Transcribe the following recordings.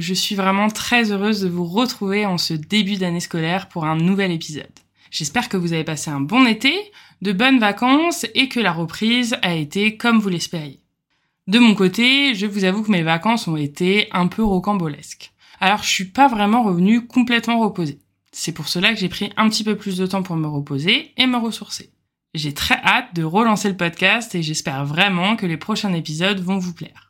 Je suis vraiment très heureuse de vous retrouver en ce début d'année scolaire pour un nouvel épisode. J'espère que vous avez passé un bon été, de bonnes vacances et que la reprise a été comme vous l'espériez. De mon côté, je vous avoue que mes vacances ont été un peu rocambolesques. Alors je suis pas vraiment revenue complètement reposée. C'est pour cela que j'ai pris un petit peu plus de temps pour me reposer et me ressourcer. J'ai très hâte de relancer le podcast et j'espère vraiment que les prochains épisodes vont vous plaire.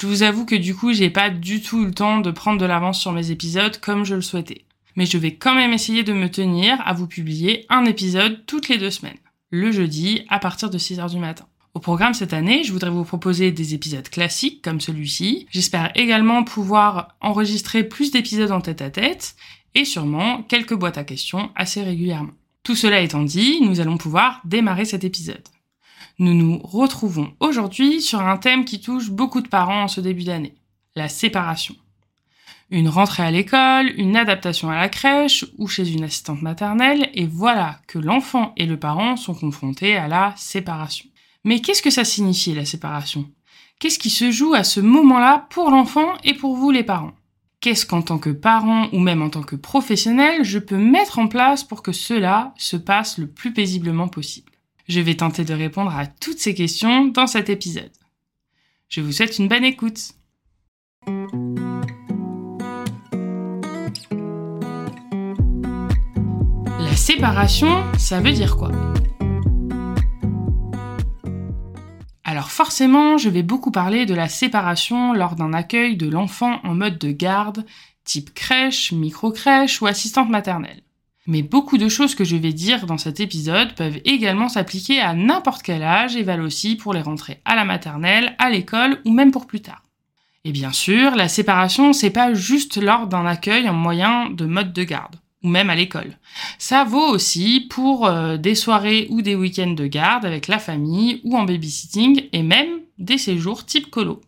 Je vous avoue que du coup, j'ai pas du tout eu le temps de prendre de l'avance sur mes épisodes comme je le souhaitais. Mais je vais quand même essayer de me tenir à vous publier un épisode toutes les deux semaines, le jeudi à partir de 6h du matin. Au programme cette année, je voudrais vous proposer des épisodes classiques comme celui-ci. J'espère également pouvoir enregistrer plus d'épisodes en tête à tête et sûrement quelques boîtes à questions assez régulièrement. Tout cela étant dit, nous allons pouvoir démarrer cet épisode. Nous nous retrouvons aujourd'hui sur un thème qui touche beaucoup de parents en ce début d'année, la séparation. Une rentrée à l'école, une adaptation à la crèche ou chez une assistante maternelle, et voilà que l'enfant et le parent sont confrontés à la séparation. Mais qu'est-ce que ça signifie la séparation? Qu'est-ce qui se joue à ce moment-là pour l'enfant et pour vous les parents? Qu'est-ce qu'en tant que parent ou même en tant que professionnel, je peux mettre en place pour que cela se passe le plus paisiblement possible? Je vais tenter de répondre à toutes ces questions dans cet épisode. Je vous souhaite une bonne écoute. La séparation, ça veut dire quoi? Alors forcément, je vais beaucoup parler de la séparation lors d'un accueil de l'enfant en mode de garde, type crèche, micro-crèche ou assistante maternelle. Mais beaucoup de choses que je vais dire dans cet épisode peuvent également s'appliquer à n'importe quel âge et valent aussi pour les rentrées à la maternelle, à l'école ou même pour plus tard. Et bien sûr, la séparation, c'est pas juste lors d'un accueil en moyen de mode de garde, ou même à l'école. Ça vaut aussi pour euh, des soirées ou des week-ends de garde avec la famille ou en babysitting et même des séjours type colo.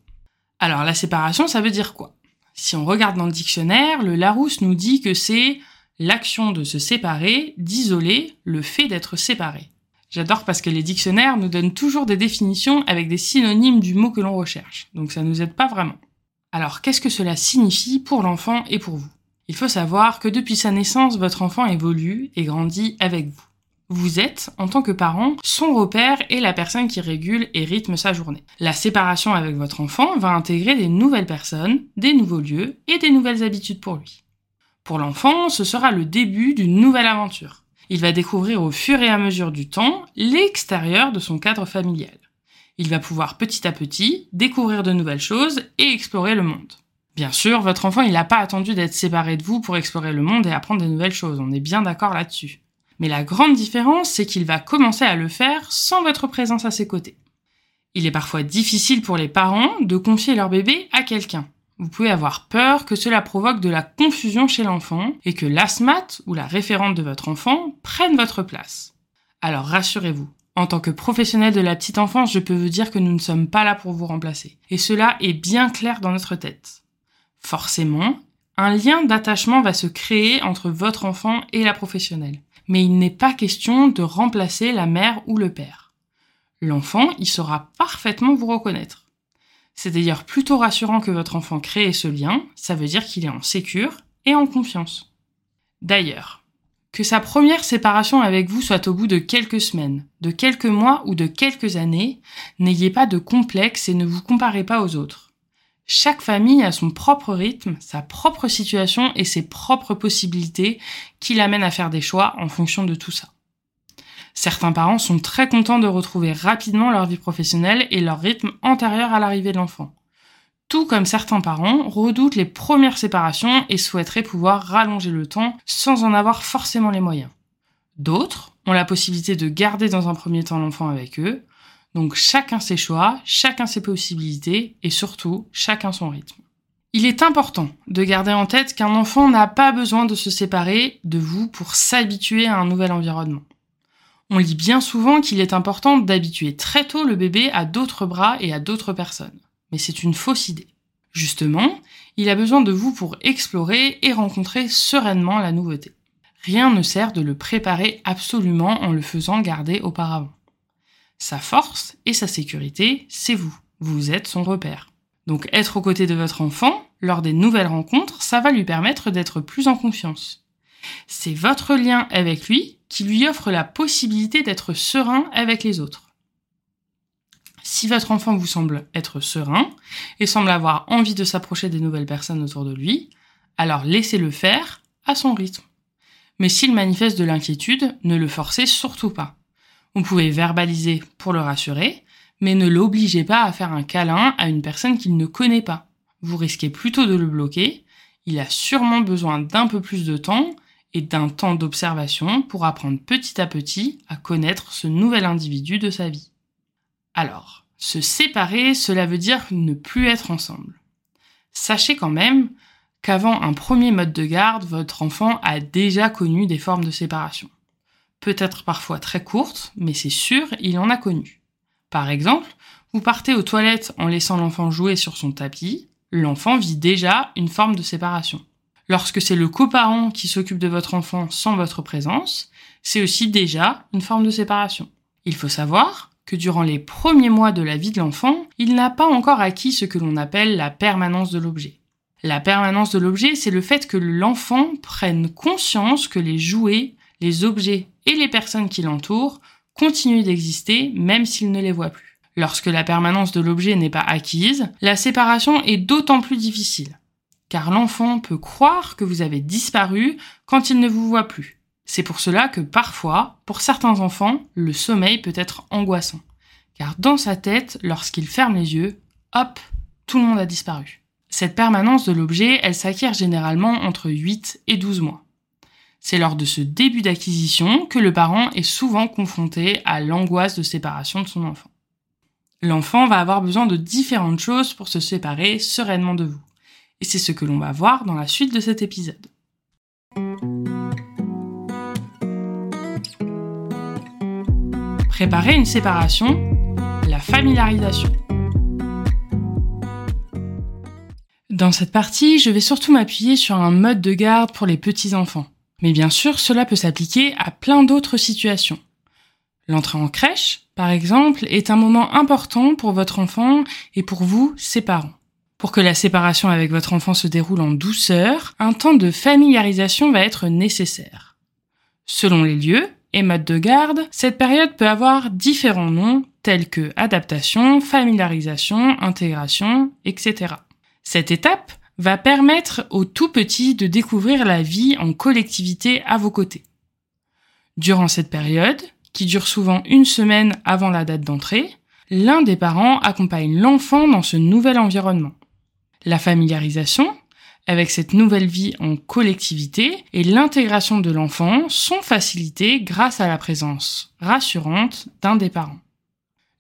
Alors la séparation, ça veut dire quoi? Si on regarde dans le dictionnaire, le Larousse nous dit que c'est l'action de se séparer, d'isoler, le fait d'être séparé. J'adore parce que les dictionnaires nous donnent toujours des définitions avec des synonymes du mot que l'on recherche, donc ça nous aide pas vraiment. Alors qu'est-ce que cela signifie pour l'enfant et pour vous? Il faut savoir que depuis sa naissance, votre enfant évolue et grandit avec vous. Vous êtes, en tant que parent, son repère et la personne qui régule et rythme sa journée. La séparation avec votre enfant va intégrer des nouvelles personnes, des nouveaux lieux et des nouvelles habitudes pour lui. Pour l'enfant, ce sera le début d'une nouvelle aventure. Il va découvrir au fur et à mesure du temps l'extérieur de son cadre familial. Il va pouvoir petit à petit découvrir de nouvelles choses et explorer le monde. Bien sûr, votre enfant, il n'a pas attendu d'être séparé de vous pour explorer le monde et apprendre de nouvelles choses, on est bien d'accord là-dessus. Mais la grande différence, c'est qu'il va commencer à le faire sans votre présence à ses côtés. Il est parfois difficile pour les parents de confier leur bébé à quelqu'un. Vous pouvez avoir peur que cela provoque de la confusion chez l'enfant et que l'asthmate ou la référente de votre enfant prenne votre place. Alors rassurez-vous, en tant que professionnel de la petite enfance, je peux vous dire que nous ne sommes pas là pour vous remplacer. Et cela est bien clair dans notre tête. Forcément, un lien d'attachement va se créer entre votre enfant et la professionnelle. Mais il n'est pas question de remplacer la mère ou le père. L'enfant, il saura parfaitement vous reconnaître. C'est d'ailleurs plutôt rassurant que votre enfant crée ce lien, ça veut dire qu'il est en sécure et en confiance. D'ailleurs, que sa première séparation avec vous soit au bout de quelques semaines, de quelques mois ou de quelques années, n'ayez pas de complexe et ne vous comparez pas aux autres. Chaque famille a son propre rythme, sa propre situation et ses propres possibilités qui l'amènent à faire des choix en fonction de tout ça. Certains parents sont très contents de retrouver rapidement leur vie professionnelle et leur rythme antérieur à l'arrivée de l'enfant. Tout comme certains parents redoutent les premières séparations et souhaiteraient pouvoir rallonger le temps sans en avoir forcément les moyens. D'autres ont la possibilité de garder dans un premier temps l'enfant avec eux. Donc chacun ses choix, chacun ses possibilités et surtout chacun son rythme. Il est important de garder en tête qu'un enfant n'a pas besoin de se séparer de vous pour s'habituer à un nouvel environnement. On lit bien souvent qu'il est important d'habituer très tôt le bébé à d'autres bras et à d'autres personnes. Mais c'est une fausse idée. Justement, il a besoin de vous pour explorer et rencontrer sereinement la nouveauté. Rien ne sert de le préparer absolument en le faisant garder auparavant. Sa force et sa sécurité, c'est vous. Vous êtes son repère. Donc être aux côtés de votre enfant, lors des nouvelles rencontres, ça va lui permettre d'être plus en confiance. C'est votre lien avec lui qui lui offre la possibilité d'être serein avec les autres. Si votre enfant vous semble être serein et semble avoir envie de s'approcher des nouvelles personnes autour de lui, alors laissez-le faire à son rythme. Mais s'il manifeste de l'inquiétude, ne le forcez surtout pas. Vous pouvez verbaliser pour le rassurer, mais ne l'obligez pas à faire un câlin à une personne qu'il ne connaît pas. Vous risquez plutôt de le bloquer. Il a sûrement besoin d'un peu plus de temps et d'un temps d'observation pour apprendre petit à petit à connaître ce nouvel individu de sa vie. Alors, se séparer, cela veut dire ne plus être ensemble. Sachez quand même qu'avant un premier mode de garde, votre enfant a déjà connu des formes de séparation. Peut-être parfois très courtes, mais c'est sûr, il en a connu. Par exemple, vous partez aux toilettes en laissant l'enfant jouer sur son tapis, l'enfant vit déjà une forme de séparation. Lorsque c'est le coparent qui s'occupe de votre enfant sans votre présence, c'est aussi déjà une forme de séparation. Il faut savoir que durant les premiers mois de la vie de l'enfant, il n'a pas encore acquis ce que l'on appelle la permanence de l'objet. La permanence de l'objet, c'est le fait que l'enfant prenne conscience que les jouets, les objets et les personnes qui l'entourent continuent d'exister même s'il ne les voit plus. Lorsque la permanence de l'objet n'est pas acquise, la séparation est d'autant plus difficile car l'enfant peut croire que vous avez disparu quand il ne vous voit plus. C'est pour cela que parfois, pour certains enfants, le sommeil peut être angoissant, car dans sa tête, lorsqu'il ferme les yeux, hop, tout le monde a disparu. Cette permanence de l'objet, elle s'acquiert généralement entre 8 et 12 mois. C'est lors de ce début d'acquisition que le parent est souvent confronté à l'angoisse de séparation de son enfant. L'enfant va avoir besoin de différentes choses pour se séparer sereinement de vous. Et c'est ce que l'on va voir dans la suite de cet épisode. Préparer une séparation, la familiarisation. Dans cette partie, je vais surtout m'appuyer sur un mode de garde pour les petits-enfants. Mais bien sûr, cela peut s'appliquer à plein d'autres situations. L'entrée en crèche, par exemple, est un moment important pour votre enfant et pour vous, ses parents. Pour que la séparation avec votre enfant se déroule en douceur, un temps de familiarisation va être nécessaire. Selon les lieux et modes de garde, cette période peut avoir différents noms tels que adaptation, familiarisation, intégration, etc. Cette étape va permettre aux tout petits de découvrir la vie en collectivité à vos côtés. Durant cette période, qui dure souvent une semaine avant la date d'entrée, l'un des parents accompagne l'enfant dans ce nouvel environnement. La familiarisation avec cette nouvelle vie en collectivité et l'intégration de l'enfant sont facilitées grâce à la présence rassurante d'un des parents.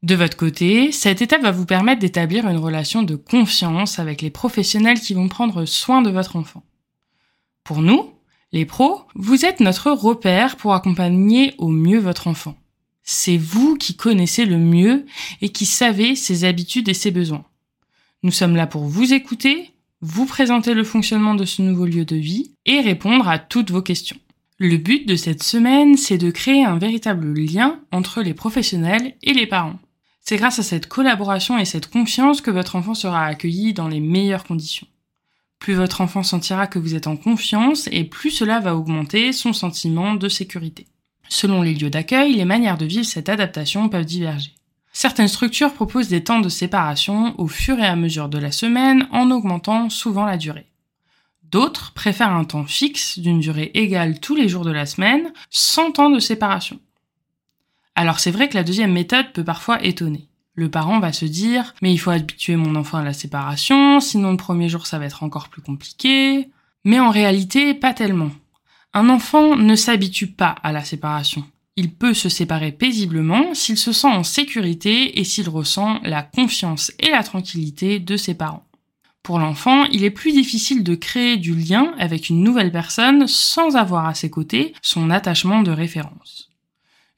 De votre côté, cette étape va vous permettre d'établir une relation de confiance avec les professionnels qui vont prendre soin de votre enfant. Pour nous, les pros, vous êtes notre repère pour accompagner au mieux votre enfant. C'est vous qui connaissez le mieux et qui savez ses habitudes et ses besoins. Nous sommes là pour vous écouter, vous présenter le fonctionnement de ce nouveau lieu de vie et répondre à toutes vos questions. Le but de cette semaine, c'est de créer un véritable lien entre les professionnels et les parents. C'est grâce à cette collaboration et cette confiance que votre enfant sera accueilli dans les meilleures conditions. Plus votre enfant sentira que vous êtes en confiance et plus cela va augmenter son sentiment de sécurité. Selon les lieux d'accueil, les manières de vivre cette adaptation peuvent diverger. Certaines structures proposent des temps de séparation au fur et à mesure de la semaine en augmentant souvent la durée. D'autres préfèrent un temps fixe d'une durée égale tous les jours de la semaine, sans temps de séparation. Alors c'est vrai que la deuxième méthode peut parfois étonner. Le parent va se dire mais il faut habituer mon enfant à la séparation, sinon le premier jour ça va être encore plus compliqué. Mais en réalité, pas tellement. Un enfant ne s'habitue pas à la séparation. Il peut se séparer paisiblement s'il se sent en sécurité et s'il ressent la confiance et la tranquillité de ses parents. Pour l'enfant, il est plus difficile de créer du lien avec une nouvelle personne sans avoir à ses côtés son attachement de référence.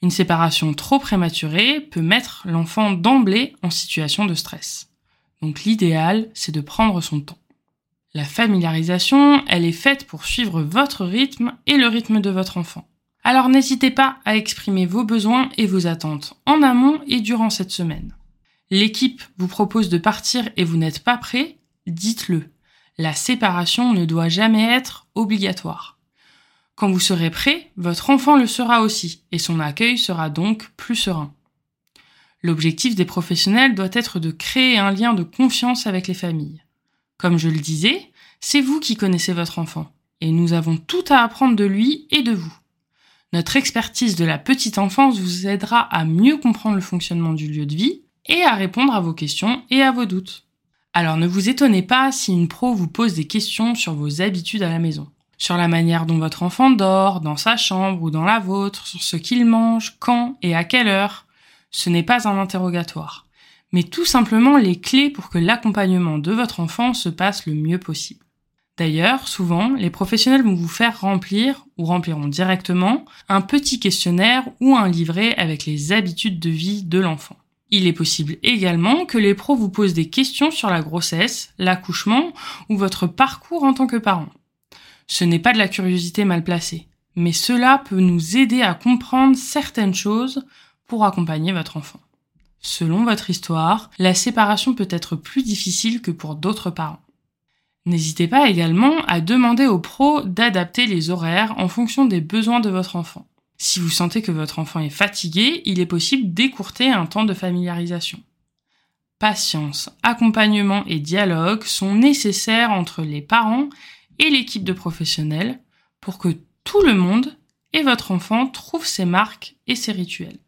Une séparation trop prématurée peut mettre l'enfant d'emblée en situation de stress. Donc l'idéal, c'est de prendre son temps. La familiarisation, elle est faite pour suivre votre rythme et le rythme de votre enfant. Alors n'hésitez pas à exprimer vos besoins et vos attentes en amont et durant cette semaine. L'équipe vous propose de partir et vous n'êtes pas prêt, dites-le. La séparation ne doit jamais être obligatoire. Quand vous serez prêt, votre enfant le sera aussi, et son accueil sera donc plus serein. L'objectif des professionnels doit être de créer un lien de confiance avec les familles. Comme je le disais, c'est vous qui connaissez votre enfant, et nous avons tout à apprendre de lui et de vous. Notre expertise de la petite enfance vous aidera à mieux comprendre le fonctionnement du lieu de vie et à répondre à vos questions et à vos doutes. Alors ne vous étonnez pas si une pro vous pose des questions sur vos habitudes à la maison, sur la manière dont votre enfant dort, dans sa chambre ou dans la vôtre, sur ce qu'il mange, quand et à quelle heure. Ce n'est pas un interrogatoire, mais tout simplement les clés pour que l'accompagnement de votre enfant se passe le mieux possible. D'ailleurs, souvent, les professionnels vont vous faire remplir, ou rempliront directement, un petit questionnaire ou un livret avec les habitudes de vie de l'enfant. Il est possible également que les pros vous posent des questions sur la grossesse, l'accouchement ou votre parcours en tant que parent. Ce n'est pas de la curiosité mal placée, mais cela peut nous aider à comprendre certaines choses pour accompagner votre enfant. Selon votre histoire, la séparation peut être plus difficile que pour d'autres parents. N'hésitez pas également à demander aux pros d'adapter les horaires en fonction des besoins de votre enfant. Si vous sentez que votre enfant est fatigué, il est possible d'écourter un temps de familiarisation. Patience, accompagnement et dialogue sont nécessaires entre les parents et l'équipe de professionnels pour que tout le monde et votre enfant trouvent ses marques et ses rituels.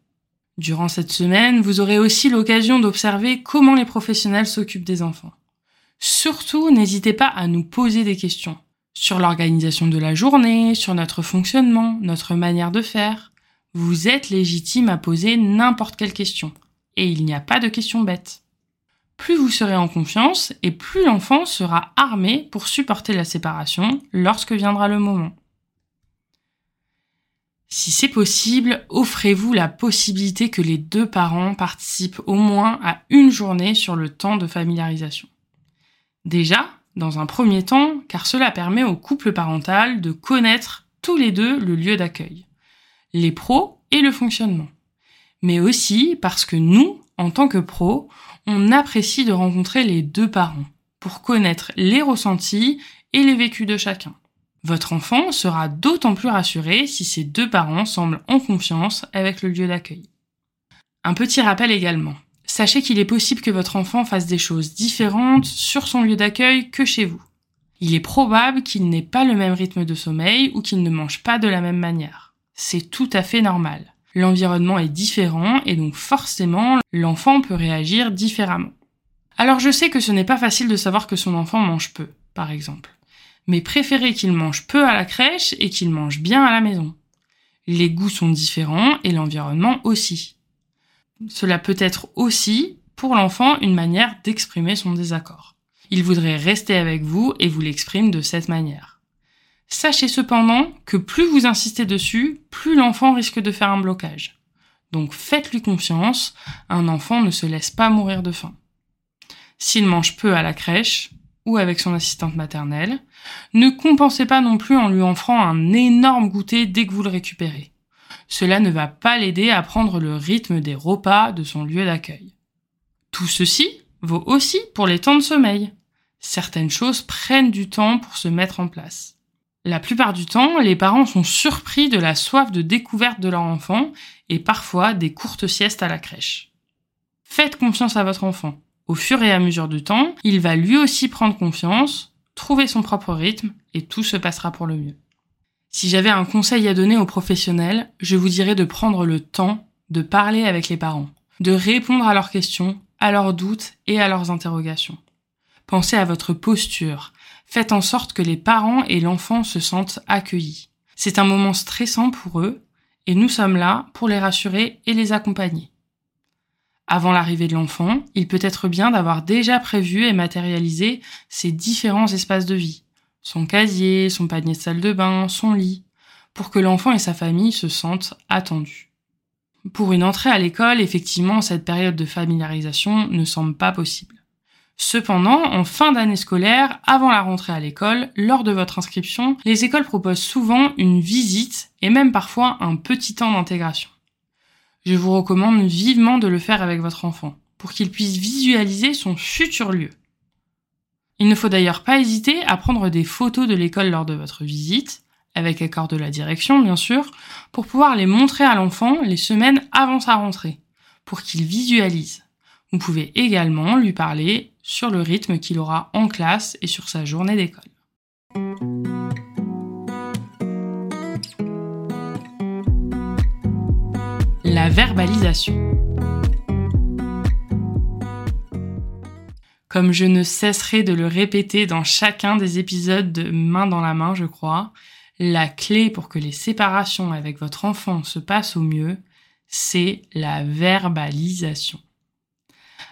Durant cette semaine, vous aurez aussi l'occasion d'observer comment les professionnels s'occupent des enfants. Surtout, n'hésitez pas à nous poser des questions sur l'organisation de la journée, sur notre fonctionnement, notre manière de faire. Vous êtes légitime à poser n'importe quelle question. Et il n'y a pas de questions bêtes. Plus vous serez en confiance et plus l'enfant sera armé pour supporter la séparation lorsque viendra le moment. Si c'est possible, offrez-vous la possibilité que les deux parents participent au moins à une journée sur le temps de familiarisation. Déjà, dans un premier temps, car cela permet au couple parental de connaître tous les deux le lieu d'accueil, les pros et le fonctionnement. Mais aussi parce que nous, en tant que pros, on apprécie de rencontrer les deux parents pour connaître les ressentis et les vécus de chacun. Votre enfant sera d'autant plus rassuré si ces deux parents semblent en confiance avec le lieu d'accueil. Un petit rappel également. Sachez qu'il est possible que votre enfant fasse des choses différentes sur son lieu d'accueil que chez vous. Il est probable qu'il n'ait pas le même rythme de sommeil ou qu'il ne mange pas de la même manière. C'est tout à fait normal. L'environnement est différent et donc forcément l'enfant peut réagir différemment. Alors je sais que ce n'est pas facile de savoir que son enfant mange peu, par exemple. Mais préférez qu'il mange peu à la crèche et qu'il mange bien à la maison. Les goûts sont différents et l'environnement aussi. Cela peut être aussi, pour l'enfant, une manière d'exprimer son désaccord. Il voudrait rester avec vous et vous l'exprime de cette manière. Sachez cependant que plus vous insistez dessus, plus l'enfant risque de faire un blocage. Donc faites-lui confiance, un enfant ne se laisse pas mourir de faim. S'il mange peu à la crèche ou avec son assistante maternelle, ne compensez pas non plus en lui offrant un énorme goûter dès que vous le récupérez cela ne va pas l'aider à prendre le rythme des repas de son lieu d'accueil. Tout ceci vaut aussi pour les temps de sommeil. Certaines choses prennent du temps pour se mettre en place. La plupart du temps, les parents sont surpris de la soif de découverte de leur enfant et parfois des courtes siestes à la crèche. Faites confiance à votre enfant. Au fur et à mesure du temps, il va lui aussi prendre confiance, trouver son propre rythme et tout se passera pour le mieux. Si j'avais un conseil à donner aux professionnels, je vous dirais de prendre le temps de parler avec les parents, de répondre à leurs questions, à leurs doutes et à leurs interrogations. Pensez à votre posture. Faites en sorte que les parents et l'enfant se sentent accueillis. C'est un moment stressant pour eux et nous sommes là pour les rassurer et les accompagner. Avant l'arrivée de l'enfant, il peut être bien d'avoir déjà prévu et matérialisé ces différents espaces de vie. Son casier, son panier de salle de bain, son lit, pour que l'enfant et sa famille se sentent attendus. Pour une entrée à l'école, effectivement, cette période de familiarisation ne semble pas possible. Cependant, en fin d'année scolaire, avant la rentrée à l'école, lors de votre inscription, les écoles proposent souvent une visite et même parfois un petit temps d'intégration. Je vous recommande vivement de le faire avec votre enfant pour qu'il puisse visualiser son futur lieu. Il ne faut d'ailleurs pas hésiter à prendre des photos de l'école lors de votre visite, avec accord de la direction bien sûr, pour pouvoir les montrer à l'enfant les semaines avant sa rentrée, pour qu'il visualise. Vous pouvez également lui parler sur le rythme qu'il aura en classe et sur sa journée d'école. La verbalisation. Comme je ne cesserai de le répéter dans chacun des épisodes de Main dans la main, je crois, la clé pour que les séparations avec votre enfant se passent au mieux, c'est la verbalisation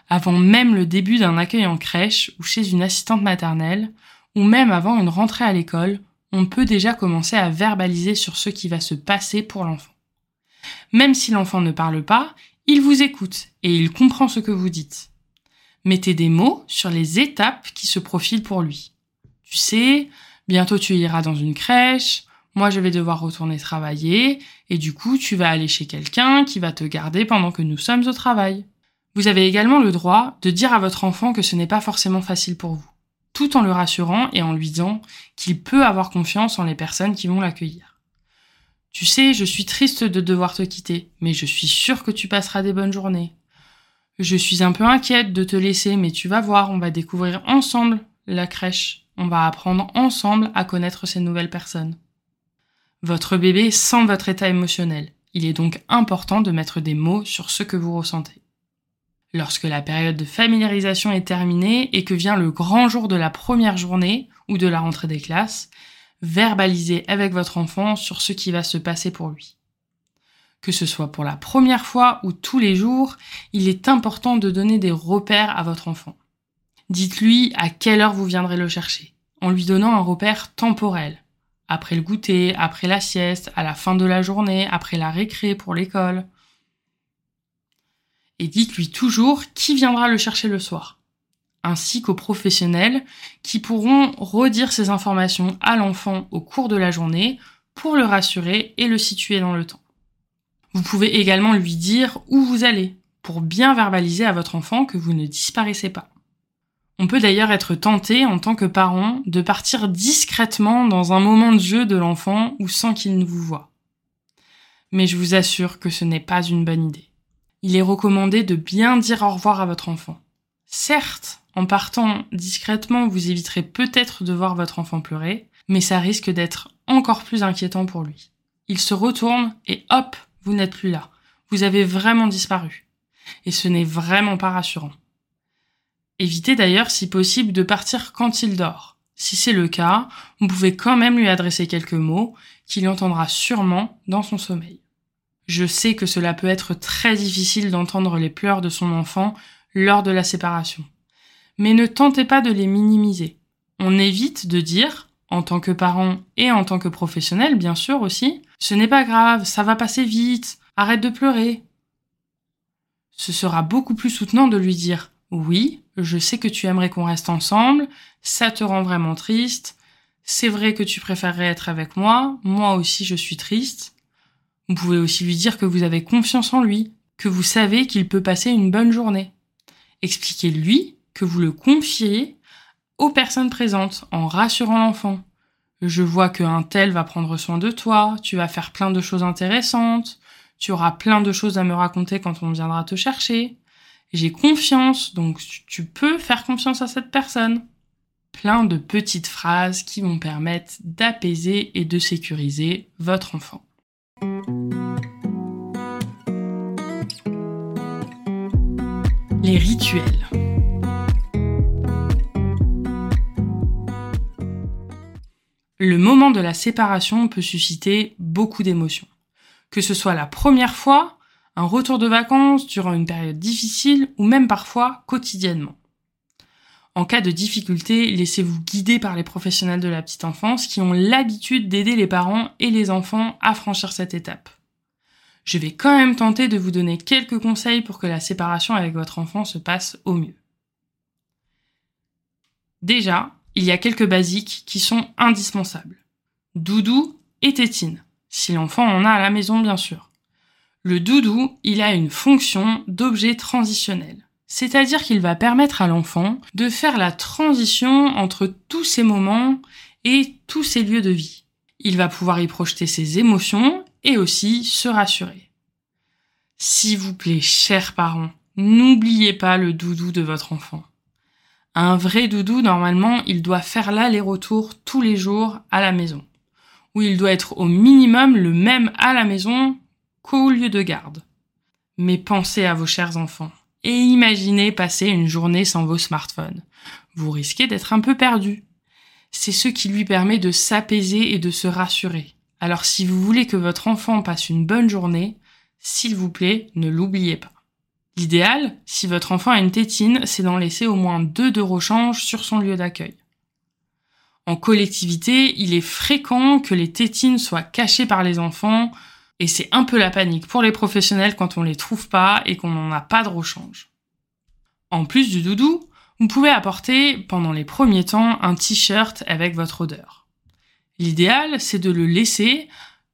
avant même le début d'un accueil en crèche ou chez une assistante maternelle, ou même avant une rentrée à l'école, on peut déjà commencer à verbaliser sur ce qui va se passer pour l'enfant. Même si l'enfant ne parle pas, il vous écoute et il comprend ce que vous dites. Mettez des mots sur les étapes qui se profilent pour lui. Tu sais, bientôt tu iras dans une crèche, moi je vais devoir retourner travailler, et du coup tu vas aller chez quelqu'un qui va te garder pendant que nous sommes au travail. Vous avez également le droit de dire à votre enfant que ce n'est pas forcément facile pour vous, tout en le rassurant et en lui disant qu'il peut avoir confiance en les personnes qui vont l'accueillir. Tu sais, je suis triste de devoir te quitter, mais je suis sûre que tu passeras des bonnes journées. Je suis un peu inquiète de te laisser, mais tu vas voir, on va découvrir ensemble la crèche. On va apprendre ensemble à connaître ces nouvelles personnes. Votre bébé sent votre état émotionnel. Il est donc important de mettre des mots sur ce que vous ressentez. Lorsque la période de familiarisation est terminée et que vient le grand jour de la première journée ou de la rentrée des classes, verbalisez avec votre enfant sur ce qui va se passer pour lui. Que ce soit pour la première fois ou tous les jours, il est important de donner des repères à votre enfant. Dites-lui à quelle heure vous viendrez le chercher, en lui donnant un repère temporel. Après le goûter, après la sieste, à la fin de la journée, après la récré pour l'école et dites-lui toujours qui viendra le chercher le soir, ainsi qu'aux professionnels qui pourront redire ces informations à l'enfant au cours de la journée pour le rassurer et le situer dans le temps. Vous pouvez également lui dire où vous allez pour bien verbaliser à votre enfant que vous ne disparaissez pas. On peut d'ailleurs être tenté en tant que parent de partir discrètement dans un moment de jeu de l'enfant ou sans qu'il ne vous voie. Mais je vous assure que ce n'est pas une bonne idée il est recommandé de bien dire au revoir à votre enfant. Certes, en partant discrètement, vous éviterez peut-être de voir votre enfant pleurer, mais ça risque d'être encore plus inquiétant pour lui. Il se retourne et hop, vous n'êtes plus là. Vous avez vraiment disparu. Et ce n'est vraiment pas rassurant. Évitez d'ailleurs si possible de partir quand il dort. Si c'est le cas, vous pouvez quand même lui adresser quelques mots qu'il entendra sûrement dans son sommeil. Je sais que cela peut être très difficile d'entendre les pleurs de son enfant lors de la séparation. Mais ne tentez pas de les minimiser. On évite de dire, en tant que parent et en tant que professionnel bien sûr aussi, ce n'est pas grave, ça va passer vite, arrête de pleurer. Ce sera beaucoup plus soutenant de lui dire oui, je sais que tu aimerais qu'on reste ensemble, ça te rend vraiment triste, c'est vrai que tu préférerais être avec moi, moi aussi je suis triste, vous pouvez aussi lui dire que vous avez confiance en lui, que vous savez qu'il peut passer une bonne journée. Expliquez-lui que vous le confiez aux personnes présentes en rassurant l'enfant. Je vois qu'un tel va prendre soin de toi, tu vas faire plein de choses intéressantes, tu auras plein de choses à me raconter quand on viendra te chercher. J'ai confiance, donc tu peux faire confiance à cette personne. Plein de petites phrases qui vont permettre d'apaiser et de sécuriser votre enfant. Les rituels. Le moment de la séparation peut susciter beaucoup d'émotions. Que ce soit la première fois, un retour de vacances durant une période difficile ou même parfois quotidiennement. En cas de difficulté, laissez-vous guider par les professionnels de la petite enfance qui ont l'habitude d'aider les parents et les enfants à franchir cette étape. Je vais quand même tenter de vous donner quelques conseils pour que la séparation avec votre enfant se passe au mieux. Déjà, il y a quelques basiques qui sont indispensables. Doudou et tétine, si l'enfant en a à la maison bien sûr. Le doudou, il a une fonction d'objet transitionnel. C'est-à-dire qu'il va permettre à l'enfant de faire la transition entre tous ces moments et tous ces lieux de vie. Il va pouvoir y projeter ses émotions et aussi se rassurer. S'il vous plaît, chers parents, n'oubliez pas le doudou de votre enfant. Un vrai doudou, normalement, il doit faire l'aller-retour tous les jours à la maison. Ou il doit être au minimum le même à la maison qu'au lieu de garde. Mais pensez à vos chers enfants et imaginez passer une journée sans vos smartphones. Vous risquez d'être un peu perdu. C'est ce qui lui permet de s'apaiser et de se rassurer. Alors si vous voulez que votre enfant passe une bonne journée, s'il vous plaît, ne l'oubliez pas. L'idéal, si votre enfant a une tétine, c'est d'en laisser au moins deux de rechange sur son lieu d'accueil. En collectivité, il est fréquent que les tétines soient cachées par les enfants, et c'est un peu la panique pour les professionnels quand on les trouve pas et qu'on n'en a pas de rechange. En plus du doudou, vous pouvez apporter pendant les premiers temps un t-shirt avec votre odeur. L'idéal, c'est de le laisser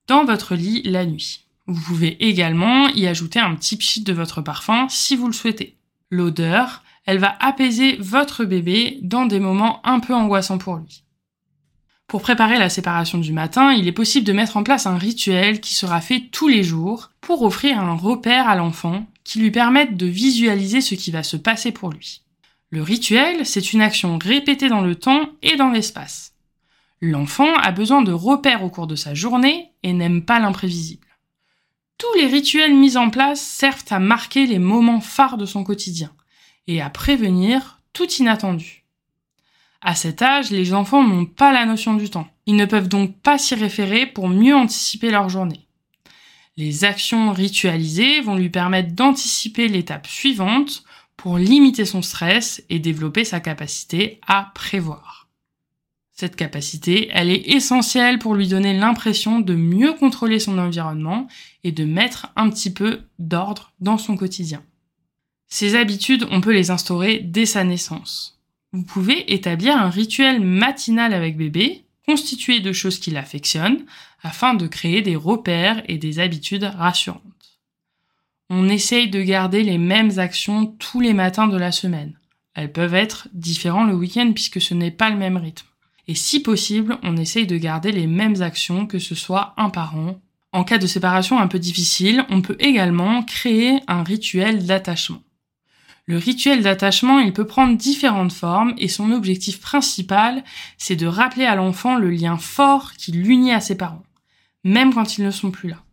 dans votre lit la nuit. Vous pouvez également y ajouter un petit pchit de votre parfum si vous le souhaitez. L'odeur, elle va apaiser votre bébé dans des moments un peu angoissants pour lui. Pour préparer la séparation du matin, il est possible de mettre en place un rituel qui sera fait tous les jours pour offrir un repère à l'enfant qui lui permette de visualiser ce qui va se passer pour lui. Le rituel, c'est une action répétée dans le temps et dans l'espace. L'enfant a besoin de repères au cours de sa journée et n'aime pas l'imprévisible. Tous les rituels mis en place servent à marquer les moments phares de son quotidien et à prévenir tout inattendu. À cet âge, les enfants n'ont pas la notion du temps. Ils ne peuvent donc pas s'y référer pour mieux anticiper leur journée. Les actions ritualisées vont lui permettre d'anticiper l'étape suivante pour limiter son stress et développer sa capacité à prévoir. Cette capacité, elle est essentielle pour lui donner l'impression de mieux contrôler son environnement et de mettre un petit peu d'ordre dans son quotidien. Ces habitudes, on peut les instaurer dès sa naissance. Vous pouvez établir un rituel matinal avec bébé, constitué de choses qu'il affectionne, afin de créer des repères et des habitudes rassurantes. On essaye de garder les mêmes actions tous les matins de la semaine. Elles peuvent être différentes le week-end puisque ce n'est pas le même rythme. Et si possible, on essaye de garder les mêmes actions, que ce soit un par an. En cas de séparation un peu difficile, on peut également créer un rituel d'attachement. Le rituel d'attachement, il peut prendre différentes formes et son objectif principal, c'est de rappeler à l'enfant le lien fort qui l'unit à ses parents, même quand ils ne sont plus là.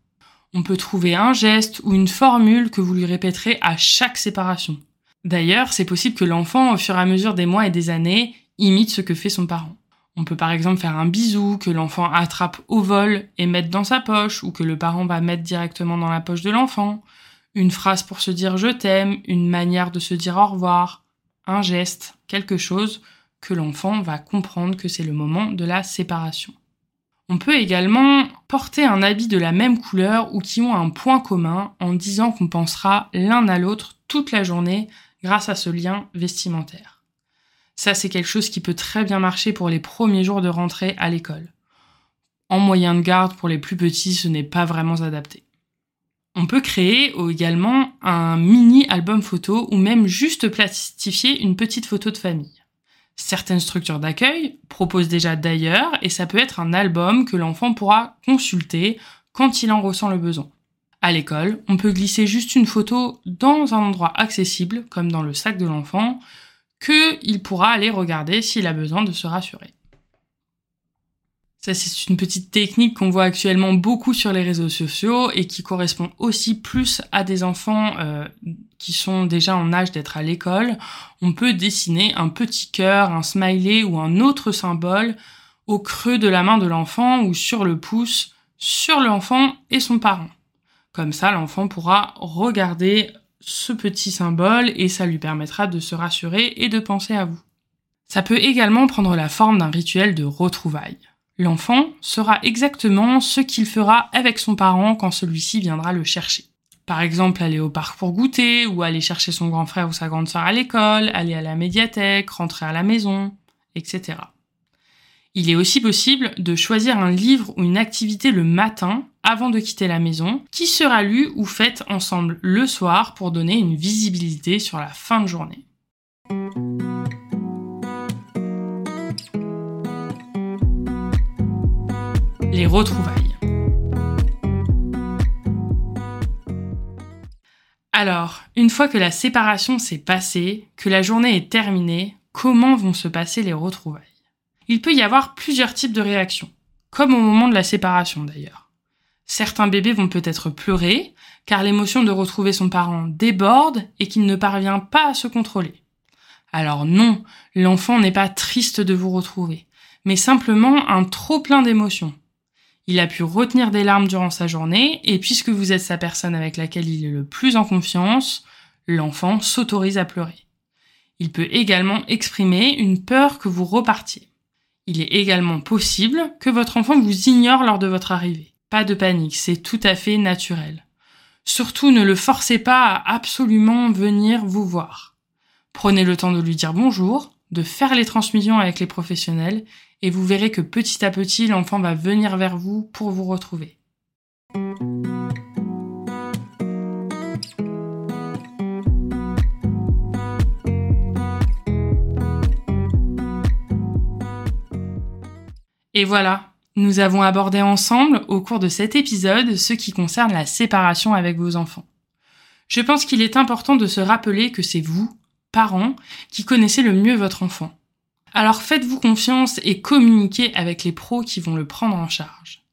On peut trouver un geste ou une formule que vous lui répéterez à chaque séparation. D'ailleurs, c'est possible que l'enfant, au fur et à mesure des mois et des années, imite ce que fait son parent. On peut par exemple faire un bisou que l'enfant attrape au vol et mette dans sa poche ou que le parent va mettre directement dans la poche de l'enfant. Une phrase pour se dire je t'aime, une manière de se dire au revoir, un geste, quelque chose que l'enfant va comprendre que c'est le moment de la séparation. On peut également porter un habit de la même couleur ou qui ont un point commun en disant qu'on pensera l'un à l'autre toute la journée grâce à ce lien vestimentaire. Ça, c'est quelque chose qui peut très bien marcher pour les premiers jours de rentrée à l'école. En moyen de garde, pour les plus petits, ce n'est pas vraiment adapté. On peut créer également un mini album photo ou même juste plastifier une petite photo de famille. Certaines structures d'accueil proposent déjà d'ailleurs et ça peut être un album que l'enfant pourra consulter quand il en ressent le besoin. À l'école, on peut glisser juste une photo dans un endroit accessible, comme dans le sac de l'enfant, qu'il pourra aller regarder s'il a besoin de se rassurer. Ça, c'est une petite technique qu'on voit actuellement beaucoup sur les réseaux sociaux et qui correspond aussi plus à des enfants euh, qui sont déjà en âge d'être à l'école. On peut dessiner un petit cœur, un smiley ou un autre symbole au creux de la main de l'enfant ou sur le pouce, sur l'enfant et son parent. Comme ça, l'enfant pourra regarder ce petit symbole et ça lui permettra de se rassurer et de penser à vous. Ça peut également prendre la forme d'un rituel de retrouvailles. L'enfant saura exactement ce qu'il fera avec son parent quand celui-ci viendra le chercher. Par exemple, aller au parc pour goûter, ou aller chercher son grand frère ou sa grande sœur à l'école, aller à la médiathèque, rentrer à la maison, etc. Il est aussi possible de choisir un livre ou une activité le matin avant de quitter la maison, qui sera lu ou faite ensemble le soir pour donner une visibilité sur la fin de journée. les retrouvailles. Alors, une fois que la séparation s'est passée, que la journée est terminée, comment vont se passer les retrouvailles? Il peut y avoir plusieurs types de réactions, comme au moment de la séparation d'ailleurs. Certains bébés vont peut-être pleurer, car l'émotion de retrouver son parent déborde et qu'il ne parvient pas à se contrôler. Alors non, l'enfant n'est pas triste de vous retrouver, mais simplement un trop plein d'émotions, il a pu retenir des larmes durant sa journée, et puisque vous êtes sa personne avec laquelle il est le plus en confiance, l'enfant s'autorise à pleurer. Il peut également exprimer une peur que vous repartiez. Il est également possible que votre enfant vous ignore lors de votre arrivée. Pas de panique, c'est tout à fait naturel. Surtout ne le forcez pas à absolument venir vous voir. Prenez le temps de lui dire bonjour, de faire les transmissions avec les professionnels et vous verrez que petit à petit, l'enfant va venir vers vous pour vous retrouver. Et voilà, nous avons abordé ensemble au cours de cet épisode ce qui concerne la séparation avec vos enfants. Je pense qu'il est important de se rappeler que c'est vous, parents, qui connaissez le mieux votre enfant. Alors faites-vous confiance et communiquez avec les pros qui vont le prendre en charge.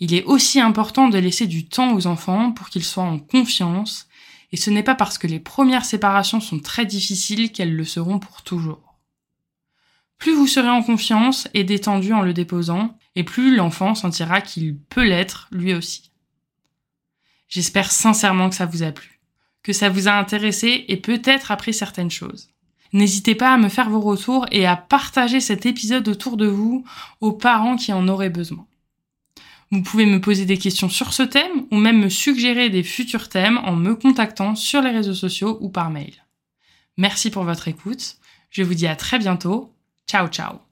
Il est aussi important de laisser du temps aux enfants pour qu'ils soient en confiance, et ce n'est pas parce que les premières séparations sont très difficiles qu'elles le seront pour toujours. Plus vous serez en confiance et détendu en le déposant, et plus l'enfant sentira qu'il peut l'être lui aussi. J'espère sincèrement que ça vous a plu, que ça vous a intéressé et peut-être appris certaines choses. N'hésitez pas à me faire vos retours et à partager cet épisode autour de vous aux parents qui en auraient besoin. Vous pouvez me poser des questions sur ce thème ou même me suggérer des futurs thèmes en me contactant sur les réseaux sociaux ou par mail. Merci pour votre écoute. Je vous dis à très bientôt. Ciao ciao